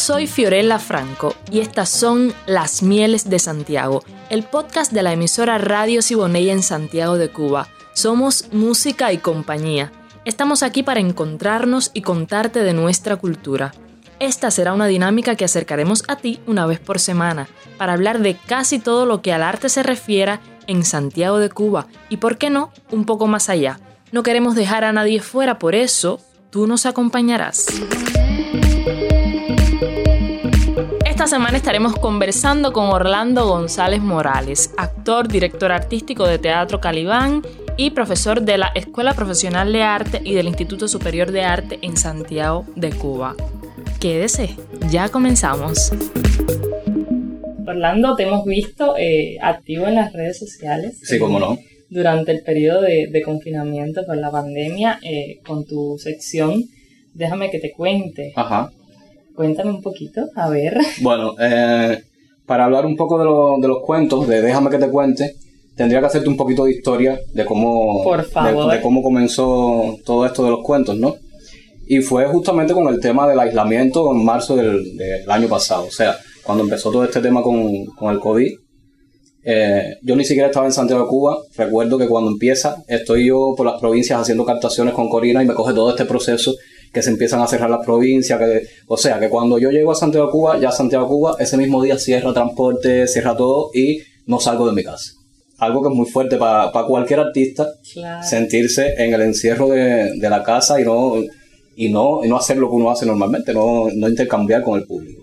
Soy Fiorella Franco y estas son Las Mieles de Santiago, el podcast de la emisora Radio Siboney en Santiago de Cuba. Somos música y compañía. Estamos aquí para encontrarnos y contarte de nuestra cultura. Esta será una dinámica que acercaremos a ti una vez por semana para hablar de casi todo lo que al arte se refiera en Santiago de Cuba y, por qué no, un poco más allá. No queremos dejar a nadie fuera, por eso tú nos acompañarás. Esta semana estaremos conversando con Orlando González Morales, actor, director artístico de Teatro Calibán y profesor de la Escuela Profesional de Arte y del Instituto Superior de Arte en Santiago de Cuba. Quédese, ya comenzamos. Orlando, te hemos visto eh, activo en las redes sociales. Sí, cómo no. Durante el periodo de, confinamiento por la pandemia, eh, con tu sección Déjame que te cuente. Ajá. Cuéntame un poquito, a ver. Bueno, eh, para hablar un poco de, los cuentos, de Déjame que te cuente, tendría que hacerte un poquito de historia de cómo, Por favor. De, cómo comenzó todo esto de los cuentos, ¿no? Y fue justamente con el tema del aislamiento en marzo del, año pasado. O sea, cuando empezó todo este tema con, con el COVID, eh, yo ni siquiera estaba en Santiago de Cuba. Recuerdo que cuando empieza, estoy yo por las provincias haciendo captaciones con Corina y me coge todo este proceso que se empiezan a cerrar las provincias, que, o sea, que cuando yo llego a Santiago de Cuba, ya Santiago de Cuba, ese mismo día cierra transporte, cierra todo y no salgo de mi casa. Algo que es muy fuerte para cualquier artista, sentirse en el encierro de, la casa y no, y, no, y no hacer lo que uno hace normalmente, no, no intercambiar con el público.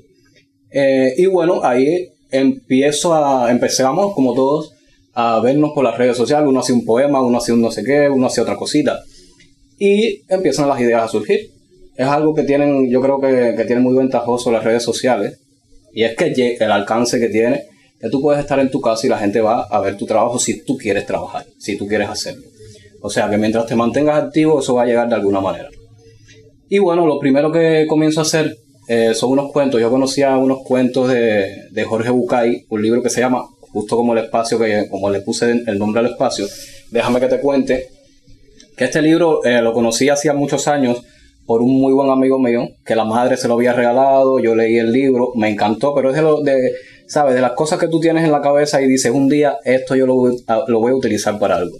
Eh, y bueno, ahí empiezo a, empezamos como todos a vernos por las redes sociales, uno hacía un poema, uno hacía un no sé qué, uno hacía otra cosita. Y empiezan las ideas a surgir es algo que tienen, yo creo que, que tiene muy ventajoso las redes sociales, y es que el alcance que tiene, que tú puedes estar en tu casa y la gente va a ver tu trabajo si tú quieres trabajar, si tú quieres hacerlo. O sea que mientras te mantengas activo, eso va a llegar de alguna manera. Y bueno, lo primero que comienzo a hacer eh, son unos cuentos. Yo conocía unos cuentos de, de, Jorge Bucay, un libro que se llama, justo como el espacio, que como le puse el nombre al espacio, déjame que te cuente, que este libro eh, lo conocí hacía muchos años por un muy buen amigo mío, que la madre se lo había regalado, yo leí el libro, me encantó, pero es de, lo, de ¿sabes? De las cosas que tú tienes en la cabeza y dices, un día esto yo lo, lo voy a utilizar para algo.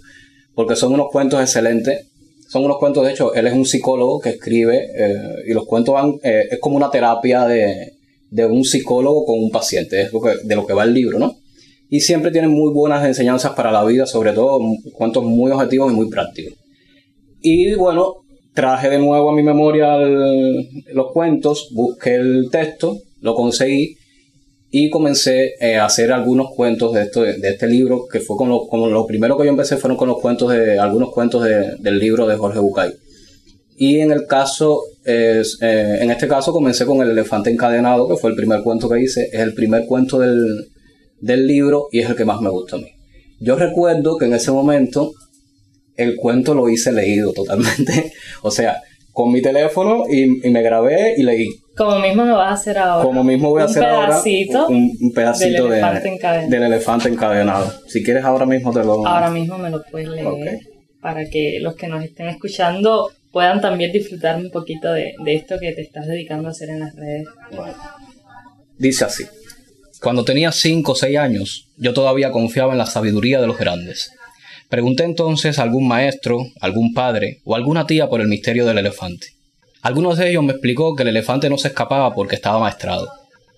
Porque son unos cuentos excelentes, son unos cuentos, de hecho, él es un psicólogo que escribe eh, y los cuentos van, eh, es como una terapia de, de, un psicólogo con un paciente, es que, de lo que va el libro, ¿no? Y siempre tienen muy buenas enseñanzas para la vida, sobre todo cuentos muy objetivos y muy prácticos. Y bueno, traje de nuevo a mi memoria los cuentos, busqué el texto, lo conseguí y comencé eh, a hacer algunos cuentos de, esto, de, este libro, que fue con lo, primero que yo empecé fueron con los cuentos de, algunos cuentos del libro de Jorge Bucay. Y en el caso, eh, en este caso comencé con El elefante encadenado, que fue el primer cuento que hice, es el primer cuento del, del libro y es el que más me gusta a mí. Yo recuerdo que en ese momento el cuento lo hice leído totalmente. o sea, con mi teléfono y, me grabé y leí. Como mismo me vas a hacer ahora. Como mismo voy a hacer ahora un, un pedacito del elefante, encadenado. del elefante encadenado. Si quieres ahora mismo te lo... Ahora mismo me lo puedes leer para que los que nos estén escuchando puedan también disfrutar un poquito de, de esto que te estás dedicando a hacer en las redes. Dice así. Cuando tenía 5 o 6 años, yo todavía confiaba en la sabiduría de los grandes. Pregunté entonces a algún maestro, algún padre o alguna tía por el misterio del elefante. Algunos de ellos me explicó que el elefante no se escapaba porque estaba maestrado.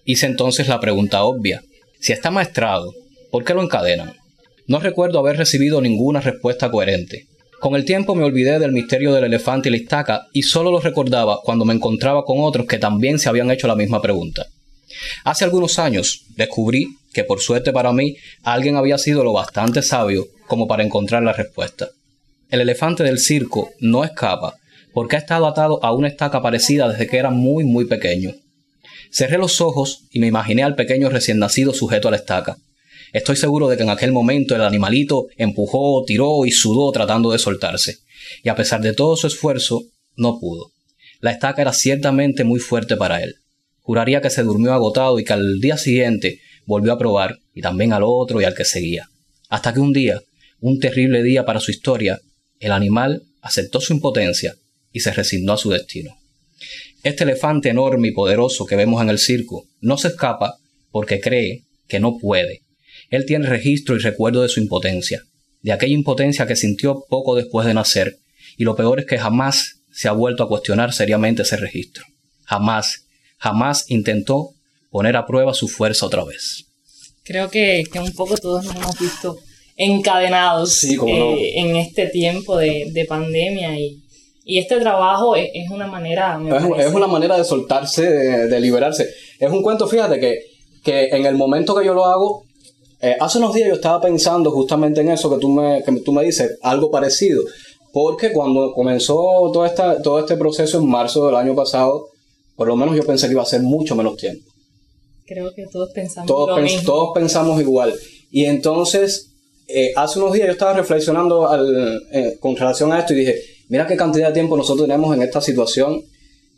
Hice entonces la pregunta obvia. Si está maestrado, ¿por qué lo encadenan? No recuerdo haber recibido ninguna respuesta coherente. Con el tiempo me olvidé del misterio del elefante y la estaca y solo lo recordaba cuando me encontraba con otros que también se habían hecho la misma pregunta. Hace algunos años descubrí que por suerte para mí alguien había sido lo bastante sabio como para encontrar la respuesta. El elefante del circo no escapa porque ha estado atado a una estaca parecida desde que era muy muy pequeño. Cerré los ojos y me imaginé al pequeño recién nacido sujeto a la estaca. Estoy seguro de que en aquel momento el animalito empujó, tiró y sudó tratando de soltarse, y a pesar de todo su esfuerzo, no pudo. La estaca era ciertamente muy fuerte para él. Juraría que se durmió agotado y que al día siguiente volvió a probar, y también al otro y al que seguía. Hasta que un día, un terrible día para su historia, el animal aceptó su impotencia y se resignó a su destino. Este elefante enorme y poderoso que vemos en el circo no se escapa porque cree que no puede. Él tiene registro y recuerdo de su impotencia, de aquella impotencia que sintió poco después de nacer, y lo peor es que jamás se ha vuelto a cuestionar seriamente ese registro. Jamás, jamás intentó poner a prueba su fuerza otra vez. Creo que, un poco todos nos hemos visto encadenados eh, en este tiempo de, pandemia y, este trabajo es, una manera... Es, una manera de soltarse, de, liberarse. Es un cuento, fíjate, que, que en el momento que yo lo hago, eh, hace unos días yo estaba pensando justamente en eso que tú me, que tú me dices, algo parecido, porque cuando comenzó todo, esta, todo este proceso en marzo del año pasado, por lo menos yo pensé que iba a ser mucho menos tiempo. Creo que todos pensamos todos, lo mismo. todos pensamos igual. Y entonces, eh, hace unos días yo estaba reflexionando al, eh, con relación a esto y dije, mira qué cantidad de tiempo nosotros tenemos en esta situación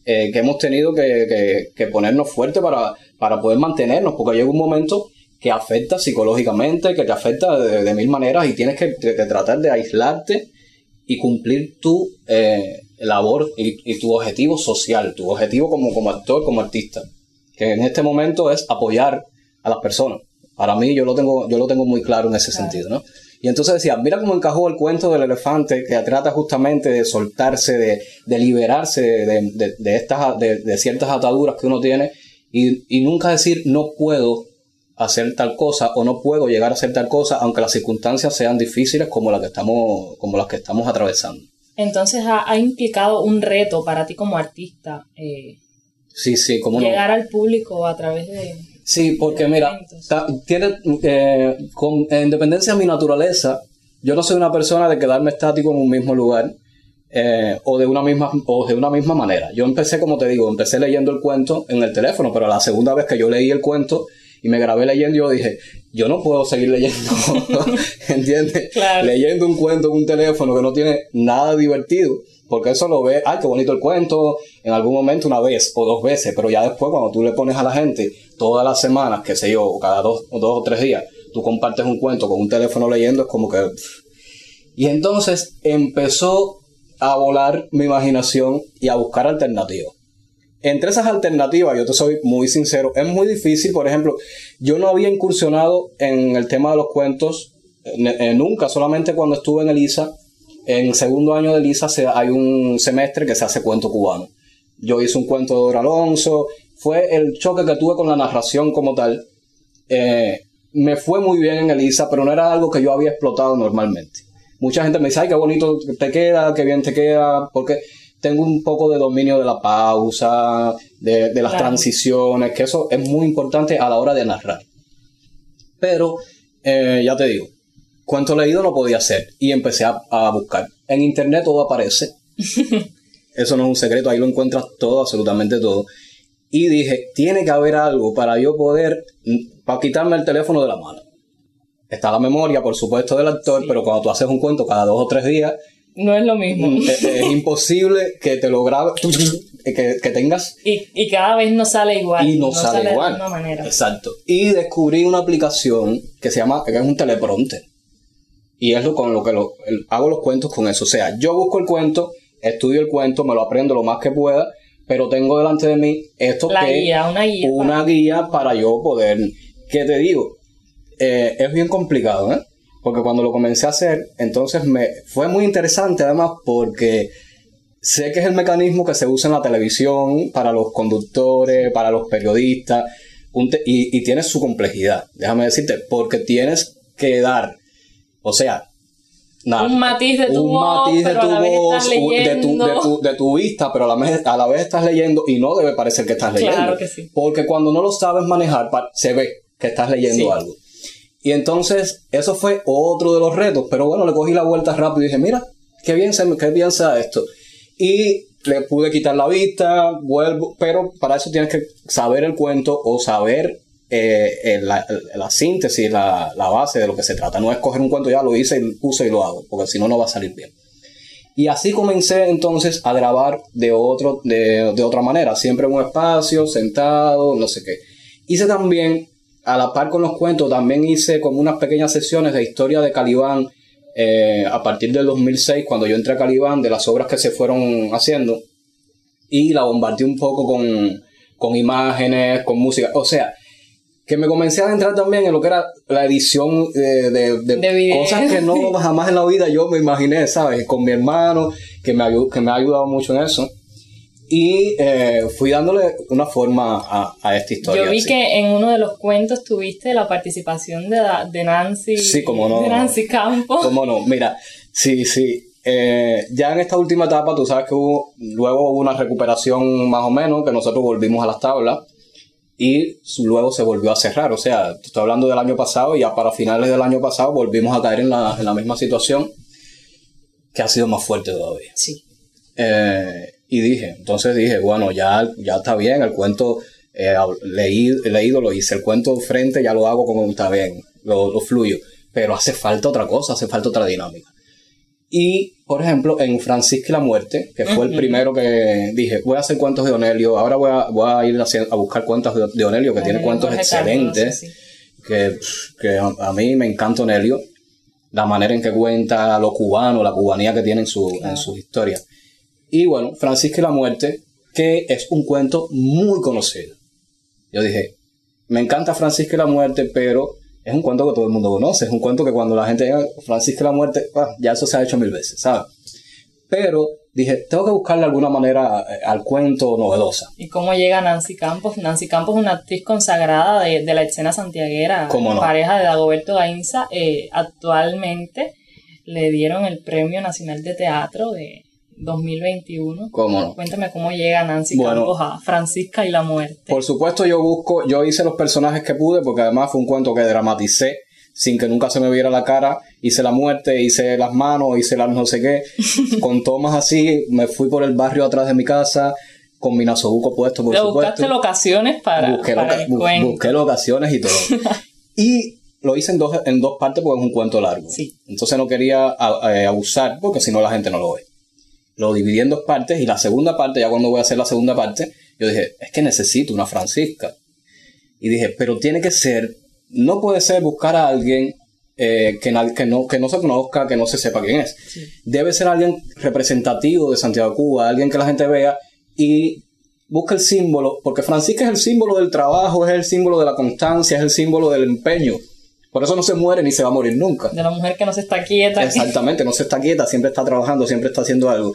eh, que hemos tenido que, que, ponernos fuerte para, para poder mantenernos, porque llega un momento que afecta psicológicamente, que te afecta de, mil maneras y tienes que, tratar de aislarte y cumplir tu labor y, y, tu objetivo social, tu objetivo como, como actor, como artista que en este momento es apoyar a las personas. Para mí yo lo tengo, yo lo tengo muy claro en ese sentido, ¿no? Y entonces decía, mira cómo encajó el cuento del elefante que trata justamente de soltarse, de, liberarse de, de, estas, de, ciertas ataduras que uno tiene y, y nunca decir no puedo hacer tal cosa o no puedo llegar a hacer tal cosa aunque las circunstancias sean difíciles como las que estamos, como las que estamos atravesando. Entonces ha, implicado un reto para ti como artista eh, Sí, sí, como Llegar al público a través de... Sí, porque mira, tiene, eh, con independencia de mi naturaleza, yo no soy una persona de quedarme estático en un mismo lugar eh, o, de una misma, o de una misma manera. Yo empecé, como te digo, empecé leyendo el cuento en el teléfono, pero la segunda vez que yo leí el cuento y me grabé leyendo, yo dije, yo no puedo seguir leyendo, ¿entiendes? Leyendo un cuento en un teléfono que no tiene nada divertido porque eso lo ve, ay, qué bonito el cuento, en algún momento una vez o dos veces, pero ya después cuando tú le pones a la gente todas las semanas, qué sé yo, o cada dos, o dos o tres días, tú compartes un cuento con un teléfono leyendo, es como que... Y entonces empezó a volar mi imaginación y a buscar alternativas. Entre esas alternativas, yo te soy muy sincero, es muy difícil, por ejemplo, yo no había incursionado en el tema de los cuentos eh, nunca, solamente cuando estuve en Elisa, en segundo año de Lisa hay un semestre que se hace cuento cubano. Yo hice un cuento de Dora Alonso, fue el choque que tuve con la narración como tal. Eh, me fue muy bien en Elisa, pero no era algo que yo había explotado normalmente. Mucha gente me dice, ay, qué bonito te queda, qué bien te queda, porque tengo un poco de dominio de la pausa, de, las transiciones, que eso es muy importante a la hora de narrar. Pero, eh, ya te digo, cuento leído no podía hacer y empecé a, buscar. En internet todo aparece. Eso no es un secreto, ahí lo encuentras todo, absolutamente todo. Y dije, tiene que haber algo para yo poder, mm, para quitarme el teléfono de la mano. Está la memoria, por supuesto, del actor, pero cuando tú haces un cuento cada dos o tres días, no es lo mismo. Mm, es, imposible que te lo grabes, que, que, tengas. Y, y, cada vez no sale igual. Y no, sale, igual. De una manera. Exacto. Y descubrí una aplicación que se llama, que es un teleprompter. Y es lo con lo que hago los cuentos con eso. O sea, yo busco el cuento, estudio el cuento, me lo aprendo lo más que pueda, pero tengo delante de mí esto La guía, una guía. Una guía para yo poder. ¿Qué te digo? Eh, es bien complicado, ¿eh? Porque cuando lo comencé a hacer, entonces me fue muy interesante además porque sé que es el mecanismo que se usa en la televisión para los conductores, para los periodistas, y, y tiene su complejidad, déjame decirte, porque tienes que dar o sea, un matiz de tu voz, de tu voz, de tu, vista, pero a la, vez, a la vez estás leyendo y no debe parecer que estás leyendo. Claro que sí. Porque cuando no lo sabes manejar, se ve que estás leyendo algo. Y entonces, eso fue otro de los retos, pero bueno, le cogí la vuelta rápido y dije, mira, qué bien, qué sea esto. Y le pude quitar la vista, vuelvo, pero para eso tienes que saber el cuento o saber eh, la, síntesis, la, base de lo que se trata. No es coger un cuento, ya lo hice y puse y lo hago, porque si no, no va a salir bien. Y así comencé entonces a grabar de, otro, de, otra manera, siempre en un espacio, sentado, no sé qué. Hice también, a la par con los cuentos, también hice como unas pequeñas sesiones de historia de Calibán eh, a partir del 2006, cuando yo entré a Calibán, de las obras que se fueron haciendo. y la bombardeé un poco con, con imágenes, con música. O sea, que me comencé a adentrar también en lo que era la edición de, de, cosas que no jamás en la vida yo me imaginé, ¿sabes? Con mi hermano, que me, que me ha ayudado mucho en eso. Y eh, fui dándole una forma a, a esta historia. Yo vi que en uno de los cuentos tuviste la participación de, de Nancy. Sí, como no. De Nancy Campos. Como no, mira, sí, sí. Eh, ya en esta última etapa, tú sabes que hubo, luego hubo una recuperación más o menos, que nosotros volvimos a las tablas y luego se volvió a cerrar. O sea, estoy hablando del año pasado y ya para finales del año pasado volvimos a caer en la, en la misma situación que ha sido más fuerte todavía. Sí. Eh, y dije, entonces dije, bueno, ya, ya está bien, el cuento eh, leí, leído, lo hice, el cuento frente ya lo hago como está bien, lo, lo fluyo, pero hace falta otra cosa, hace falta otra dinámica. Y, por ejemplo, en Francisca y la Muerte, que fue el primero que dije, voy a hacer cuentos de Onelio, ahora voy a, voy a ir a, buscar cuentos de, Onelio, que tiene cuentos excelentes, que, que a, mí me encanta Onelio, la manera en que cuenta lo cubano, la cubanía que tiene en su, en su historia. Y bueno, Francisca y la muerte, que es un cuento muy conocido. Yo dije, me encanta Francisca y la muerte, pero es un cuento que todo el mundo conoce. Es un cuento que cuando la gente diga Francisca y la muerte, ah, ya eso se ha hecho mil veces, ¿sabes? Pero dije, tengo que buscarle alguna manera eh, al cuento novedosa. ¿Y cómo llega Nancy Campos? Nancy Campos es una actriz consagrada de, la escena santiaguera, pareja de Dagoberto Gainza. Eh, actualmente le dieron el Premio Nacional de Teatro de 2021. ¿Cómo no? Cuéntame cómo llega Nancy Campos a Francisca y la muerte. Por supuesto, yo busco, yo hice los personajes que pude, porque además fue un cuento que dramaticé sin que nunca se me viera la cara. Hice la muerte, hice las manos, hice las no sé qué. con tomas así, me fui por el barrio atrás de mi casa, con mi nasobuco puesto, por supuesto. buscaste locaciones para, busqué, para busqué locaciones y todo. y lo hice en dos, en dos partes porque es un cuento largo. Sí. Entonces no quería eh, abusar porque si no la gente no lo ve lo dividí en dos partes y la segunda parte, ya cuando voy a hacer la segunda parte, yo dije, es que necesito una Francisca. Y dije, pero tiene que ser, no puede ser buscar a alguien eh, que, que, no, que no se conozca, que no se sepa quién es. Debe ser alguien representativo de Santiago de Cuba, alguien que la gente vea y busca el símbolo, porque Francisca es el símbolo del trabajo, es el símbolo de la constancia, es el símbolo del empeño. Por eso no se muere ni se va a morir nunca. De la mujer que no se está quieta. Exactamente, no se está quieta, siempre está trabajando, siempre está haciendo algo.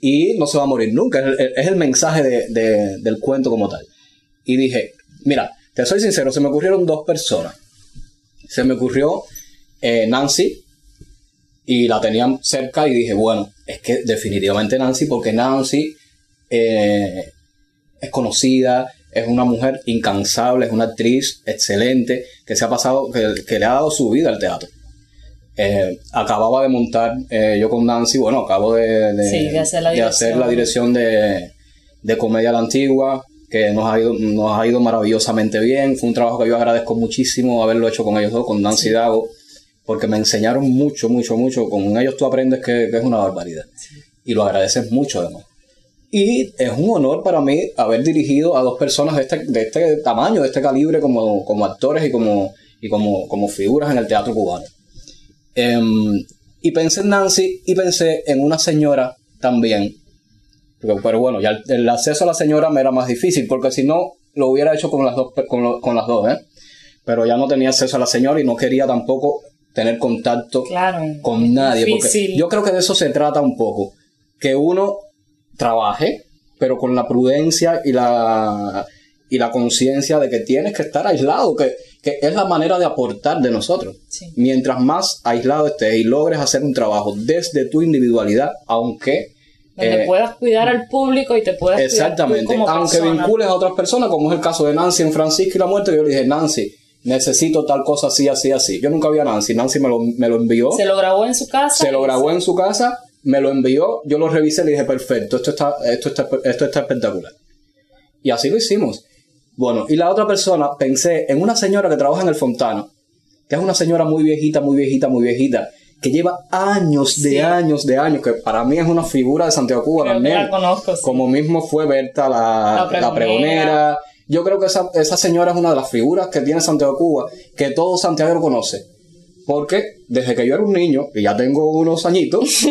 Y no se va a morir nunca. Es el, mensaje del cuento como tal. Y dije, mira, te soy sincero, se me ocurrieron dos personas. Se me ocurrió eh, Nancy y la tenían cerca y dije, bueno, es que definitivamente Nancy, porque Nancy eh, es conocida, es una mujer incansable, es una actriz excelente, que se ha pasado, que, le ha dado su vida al teatro. Eh, acababa de montar eh, yo con Nancy, bueno, acabo de, de, hacer, la dirección de, Comedia la Antigua, que nos ha, ido, nos ha ido maravillosamente bien. Fue un trabajo que yo agradezco muchísimo haberlo hecho con ellos dos, con Nancy y Dago, porque me enseñaron mucho, mucho, mucho. Con ellos tú aprendes que, es una barbaridad. Y lo agradeces mucho además. Y es un honor para mí haber dirigido a dos personas de este, de este tamaño, de este calibre, como, como actores y, como, y como, como figuras en el teatro cubano. Em, y pensé en Nancy y pensé en una señora también. Pero, bueno, ya el, acceso a la señora me era más difícil, porque si no, lo hubiera hecho con las dos, con, con las dos ¿eh? Pero ya no tenía acceso a la señora y no quería tampoco tener contacto con nadie. Porque yo creo que de eso se trata un poco. Que uno trabaje, pero con la prudencia y la, y la conciencia de que tienes que estar aislado, que, es la manera de aportar de nosotros. Mientras más aislado estés y logres hacer un trabajo desde tu individualidad, aunque... Donde eh, puedas cuidar al público y te puedas Exactamente, cuidar como aunque vincules a otras personas, como es el caso de Nancy en Francisco y la muerte, yo le dije, Nancy, necesito tal cosa así, así, así. Yo nunca vi a Nancy, Nancy me lo, me lo envió. Se lo grabó en su casa. Se lo grabó en su casa me lo envió, yo lo revisé y le dije, perfecto, esto está, esto está, esto está espectacular. Y así lo hicimos. Bueno, y la otra persona, pensé en una señora que trabaja en el Fontano, que es una señora muy viejita, muy viejita, muy viejita, que lleva años de años de años, que para mí es una figura de Santiago Cuba también. Como mismo fue Berta la, la, pregonera. Yo creo que esa, esa señora es una de las figuras que tiene Santiago Cuba, que todo Santiago lo conoce porque desde que yo era un niño, y ya tengo unos añitos,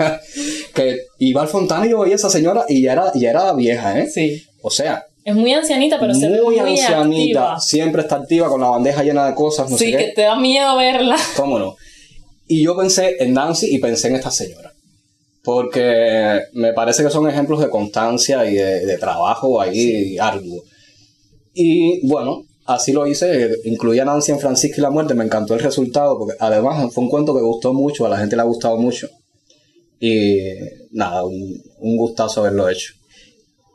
que iba al Fontana y yo veía a esa señora y ya era, ya era vieja, ¿eh? Sí. O sea, Es muy ancianita, pero se ve muy muy ancianita, activa. siempre está activa con la bandeja llena de cosas, no sí, sé que qué. te da miedo verla. ¿Cómo no? Y yo pensé en Nancy y pensé en esta señora. Porque me parece que son ejemplos de constancia y de, de trabajo ahí arduo. Y bueno, así lo hice. Incluí a Nancy en Francisca y la muerte. Me encantó el resultado porque además fue un cuento que gustó mucho. A la gente le ha gustado mucho. Y nada, un, un gustazo haberlo hecho.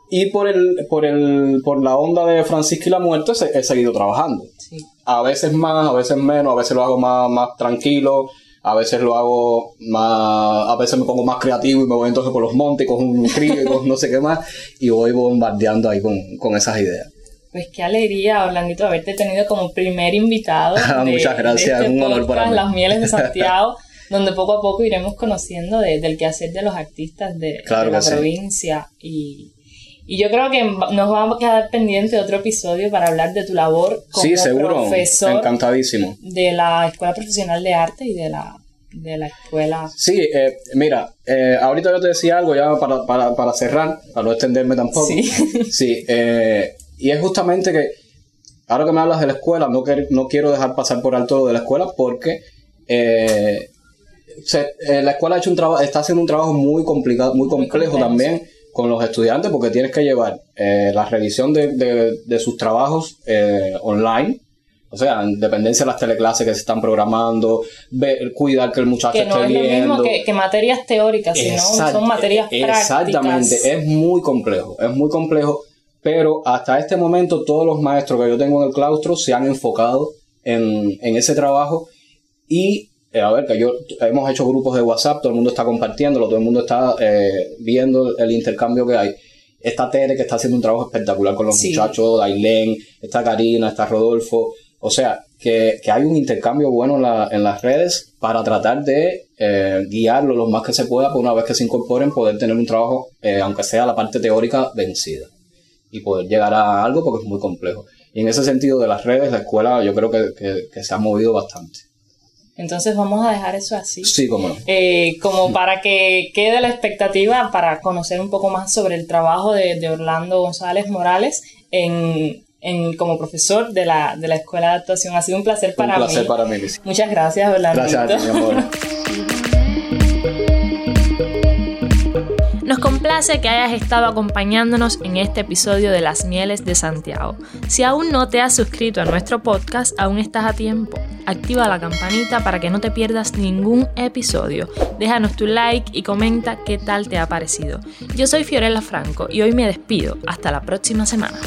Y por, el, por, el, por la onda de Francisca y la muerte he seguido trabajando Sí. a veces más, a veces menos, a veces lo hago más, más tranquilo, a veces lo hago más, a veces me pongo más creativo y me voy entonces por los montes con un crío y con no sé qué más y voy bombardeando ahí con, con esas ideas. Pues qué alegría, Orlandito, haberte tenido como primer invitado. Ah, muchas gracias, de este un honor para podcast, mí. Las Mieles de Santiago, donde poco a poco iremos conociendo de- del quehacer de los artistas de, Claro de la que sí. provincia. Y, y yo creo que nos vamos a quedar pendiente de otro episodio para hablar de tu labor como sí, seguro, profesor encantadísimo. de la Escuela Profesional de Arte y de la, de la Escuela... Sí, eh, mira, eh, ahorita yo te decía algo ya para, para, para cerrar, para no extenderme tampoco. Sí. Sí, eh, y es justamente que ahora que me hablas de la escuela, no, quer- no quiero dejar pasar por alto lo de la escuela porque eh, se- eh, la escuela ha hecho un trabajo, está haciendo un trabajo muy complicado, muy complejo también con los estudiantes porque tienes que llevar eh, la revisión de, de- de sus trabajos eh, online. O sea, en dependencia de las teleclases que se están programando, ver- cuidar que el muchacho Que no esté es lo viendo. mismo que, que materias teóricas, sino Exact- son materias Exactamente, prácticas. es muy complejo, es muy complejo, pero hasta este momento todos los maestros que yo tengo en el claustro se han enfocado en, en ese trabajo y, eh, a ver, que yo hemos hecho grupos de WhatsApp, todo el mundo está compartiéndolo, todo el mundo está eh, viendo el intercambio que hay. Está Tere que está haciendo un trabajo espectacular con los Sí. muchachos, Dailén, está Karina, está Rodolfo. O sea, que, que hay un intercambio bueno en, la- en las redes para tratar de eh, guiarlo lo más que se pueda, por una vez que se incorporen, poder tener un trabajo, eh, aunque sea la parte teórica, vencida. Y poder llegar a algo porque es muy complejo. Y en ese sentido de las redes, la escuela yo creo que, que- que se ha movido bastante. Entonces vamos a dejar eso así. Sí, como no. Eh, como para que quede la expectativa para conocer un poco más sobre el trabajo de, de Orlando González Morales en, en- como profesor de la, de la Escuela de Actuación. Ha sido un placer para un placer mí. para mí. Muchas gracias, Orlando. Gracias a ti, mi amor. Complace que hayas estado acompañándonos en este episodio de Las Mieles de Santiago. Si aún no te has suscrito a nuestro podcast, aún estás a tiempo. Activa la campanita para que no te pierdas ningún episodio. Déjanos tu like y comenta qué tal te ha parecido. Yo soy Fiorella Franco y hoy me despido. Hasta la próxima semana.